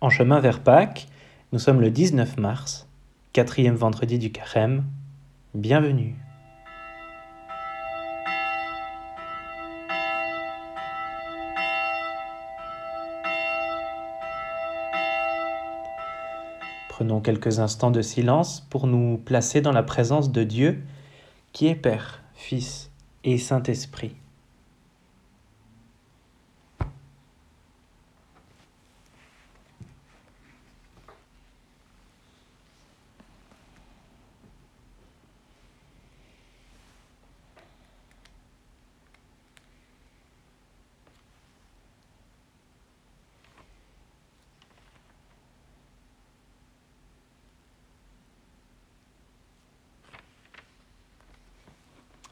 En chemin vers Pâques, nous sommes le 19 mars, quatrième vendredi du carême. Bienvenue. Prenons quelques instants de silence pour nous placer dans la présence de Dieu qui est Père, Fils et Saint-Esprit.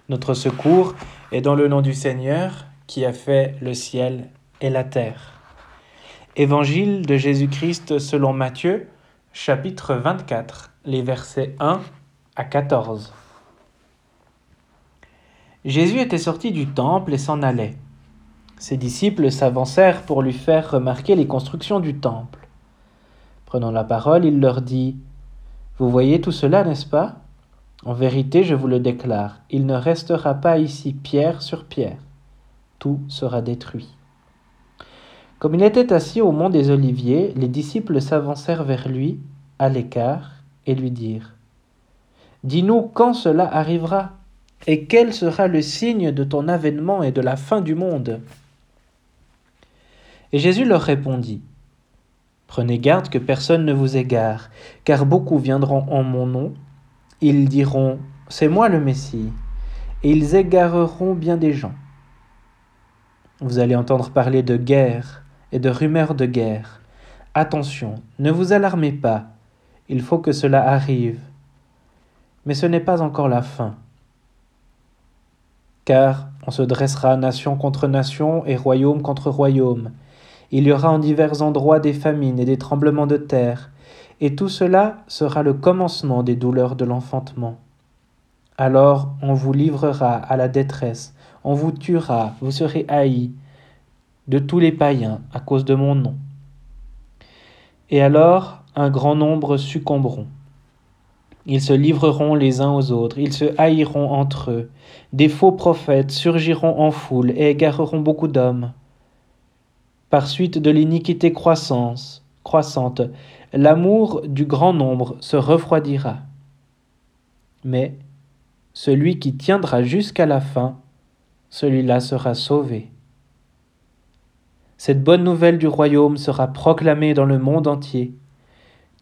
Notre secours est dans le nom du Seigneur qui a fait le ciel et la terre. Évangile de Jésus-Christ selon Matthieu, chapitre 24, les versets 1 à 14. Jésus était sorti du temple et s'en allait. Ses disciples s'avancèrent pour lui faire remarquer les constructions du temple. Prenant la parole, il leur dit, Vous voyez tout cela, n'est-ce pas? En vérité, je vous le déclare, il ne restera pas ici pierre sur pierre. Tout sera détruit. Comme il était assis au mont des Oliviers, les disciples s'avancèrent vers lui, à l'écart, et lui dirent Dis-nous quand cela arrivera, et quel sera le signe de ton avènement et de la fin du monde? Et Jésus leur répondit Prenez garde que personne ne vous égare, car beaucoup viendront en mon nom ils diront C'est moi le Messie, et ils égareront bien des gens. Vous allez entendre parler de guerre et de rumeurs de guerre. Attention, ne vous alarmez pas, il faut que cela arrive. Mais ce n'est pas encore la fin. Car on se dressera nation contre nation et royaume contre royaume. Il y aura en divers endroits des famines et des tremblements de terre, et tout cela sera le commencement des douleurs de l'enfantement. Alors on vous livrera à la détresse, on vous tuera, vous serez haïs de tous les païens à cause de mon nom. Et alors un grand nombre succomberont. Ils se livreront les uns aux autres, ils se haïront entre eux. Des faux prophètes surgiront en foule et égareront beaucoup d'hommes. Par suite de l'iniquité croissance, croissante, l'amour du grand nombre se refroidira. Mais celui qui tiendra jusqu'à la fin, celui-là sera sauvé. Cette bonne nouvelle du royaume sera proclamée dans le monde entier.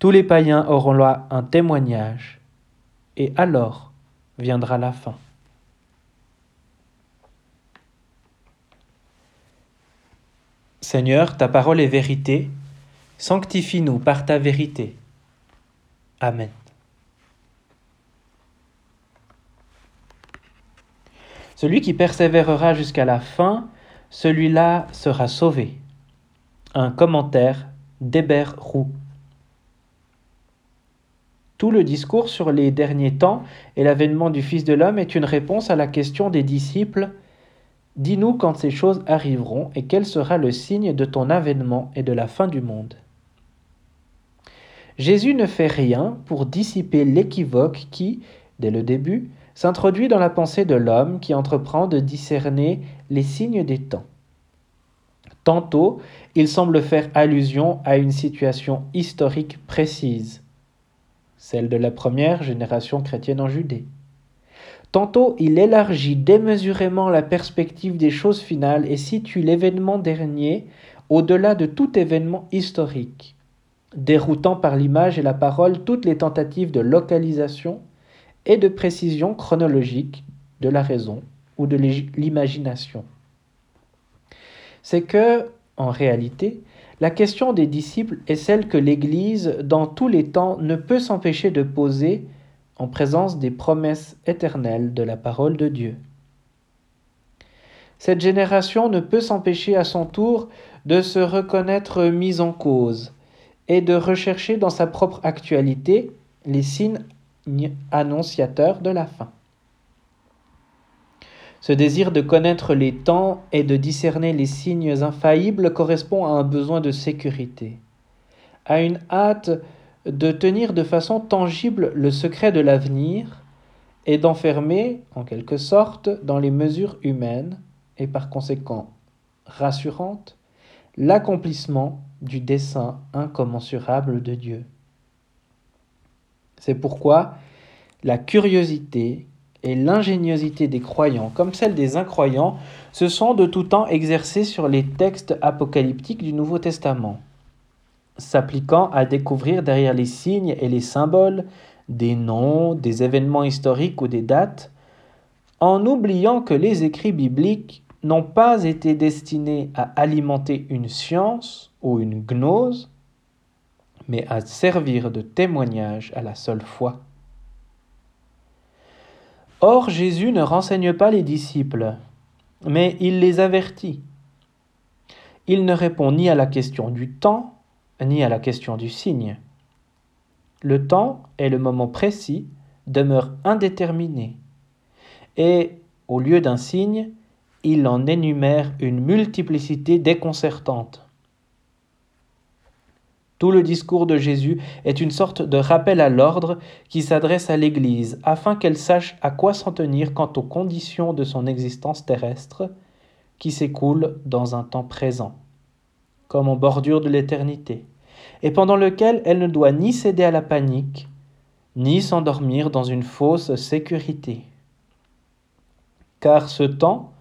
Tous les païens auront là un témoignage, et alors viendra la fin. Seigneur, ta parole est vérité, Sanctifie-nous par ta vérité. Amen. Celui qui persévérera jusqu'à la fin, celui-là sera sauvé. Un commentaire d'Hébert Roux. Tout le discours sur les derniers temps et l'avènement du Fils de l'homme est une réponse à la question des disciples Dis-nous quand ces choses arriveront et quel sera le signe de ton avènement et de la fin du monde. Jésus ne fait rien pour dissiper l'équivoque qui, dès le début, s'introduit dans la pensée de l'homme qui entreprend de discerner les signes des temps. Tantôt, il semble faire allusion à une situation historique précise, celle de la première génération chrétienne en Judée. Tantôt, il élargit démesurément la perspective des choses finales et situe l'événement dernier au-delà de tout événement historique déroutant par l'image et la parole toutes les tentatives de localisation et de précision chronologique de la raison ou de l'imagination. C'est que, en réalité, la question des disciples est celle que l'Église, dans tous les temps, ne peut s'empêcher de poser en présence des promesses éternelles de la parole de Dieu. Cette génération ne peut s'empêcher à son tour de se reconnaître mise en cause, et de rechercher dans sa propre actualité les signes annonciateurs de la fin. Ce désir de connaître les temps et de discerner les signes infaillibles correspond à un besoin de sécurité. a une hâte de tenir de façon tangible le secret de l'avenir et d'enfermer, en quelque sorte, dans les mesures humaines, et par conséquent rassurantes, l'accomplissement du dessein incommensurable de Dieu. C'est pourquoi la curiosité et l'ingéniosité des croyants, comme celle des incroyants, se sont de tout temps exercées sur les textes apocalyptiques du Nouveau Testament, s'appliquant à découvrir derrière les signes et les symboles des noms, des événements historiques ou des dates, en oubliant que les écrits bibliques n'ont pas été destinés à alimenter une science ou une gnose, mais à servir de témoignage à la seule foi. Or Jésus ne renseigne pas les disciples, mais il les avertit. Il ne répond ni à la question du temps, ni à la question du signe. Le temps et le moment précis demeurent indéterminés, et, au lieu d'un signe, il en énumère une multiplicité déconcertante. Tout le discours de Jésus est une sorte de rappel à l'ordre qui s'adresse à l'Église afin qu'elle sache à quoi s'en tenir quant aux conditions de son existence terrestre qui s'écoule dans un temps présent, comme en bordure de l'éternité, et pendant lequel elle ne doit ni céder à la panique, ni s'endormir dans une fausse sécurité. Car ce temps,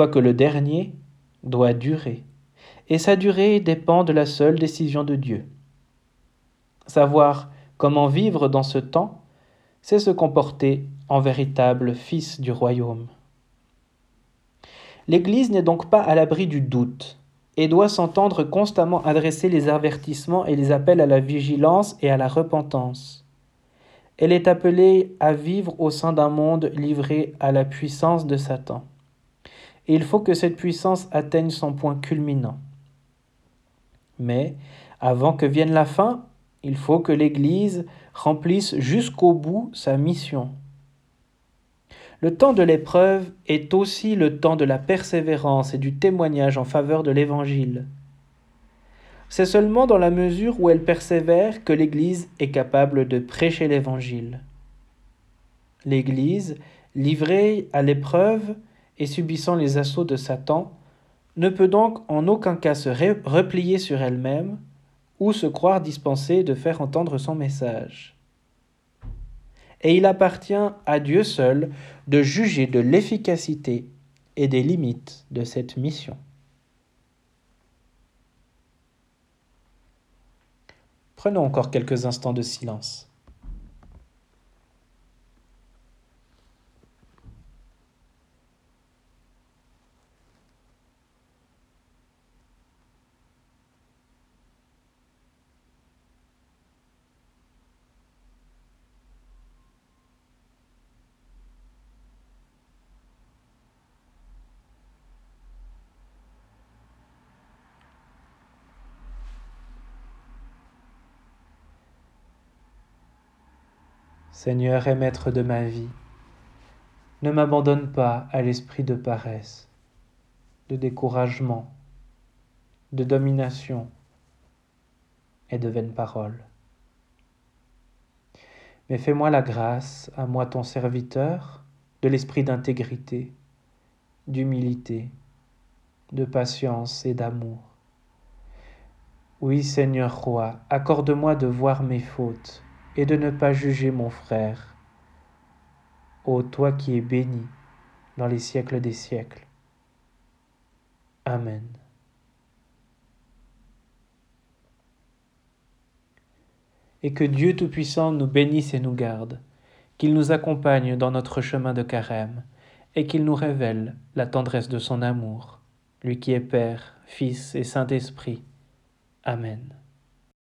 quoique le dernier, doit durer, et sa durée dépend de la seule décision de Dieu. Savoir comment vivre dans ce temps, c'est se comporter en véritable fils du royaume. L'Église n'est donc pas à l'abri du doute et doit s'entendre constamment adresser les avertissements et les appels à la vigilance et à la repentance. Elle est appelée à vivre au sein d'un monde livré à la puissance de Satan. Il faut que cette puissance atteigne son point culminant. Mais, avant que vienne la fin, il faut que l'Église remplisse jusqu'au bout sa mission. Le temps de l'épreuve est aussi le temps de la persévérance et du témoignage en faveur de l'Évangile. C'est seulement dans la mesure où elle persévère que l'Église est capable de prêcher l'Évangile. L'Église, livrée à l'épreuve et subissant les assauts de Satan, ne peut donc en aucun cas se replier sur elle-même, ou se croire dispensé de faire entendre son message. Et il appartient à Dieu seul de juger de l'efficacité et des limites de cette mission. Prenons encore quelques instants de silence. Seigneur et Maître de ma vie, ne m'abandonne pas à l'esprit de paresse, de découragement, de domination et de vaines paroles. Mais fais-moi la grâce, à moi ton serviteur, de l'esprit d'intégrité, d'humilité, de patience et d'amour. Oui, Seigneur roi, accorde-moi de voir mes fautes et de ne pas juger mon frère. Ô toi qui es béni dans les siècles des siècles. Amen. Et que Dieu Tout-Puissant nous bénisse et nous garde, qu'il nous accompagne dans notre chemin de carême, et qu'il nous révèle la tendresse de son amour, lui qui est Père, Fils et Saint-Esprit. Amen.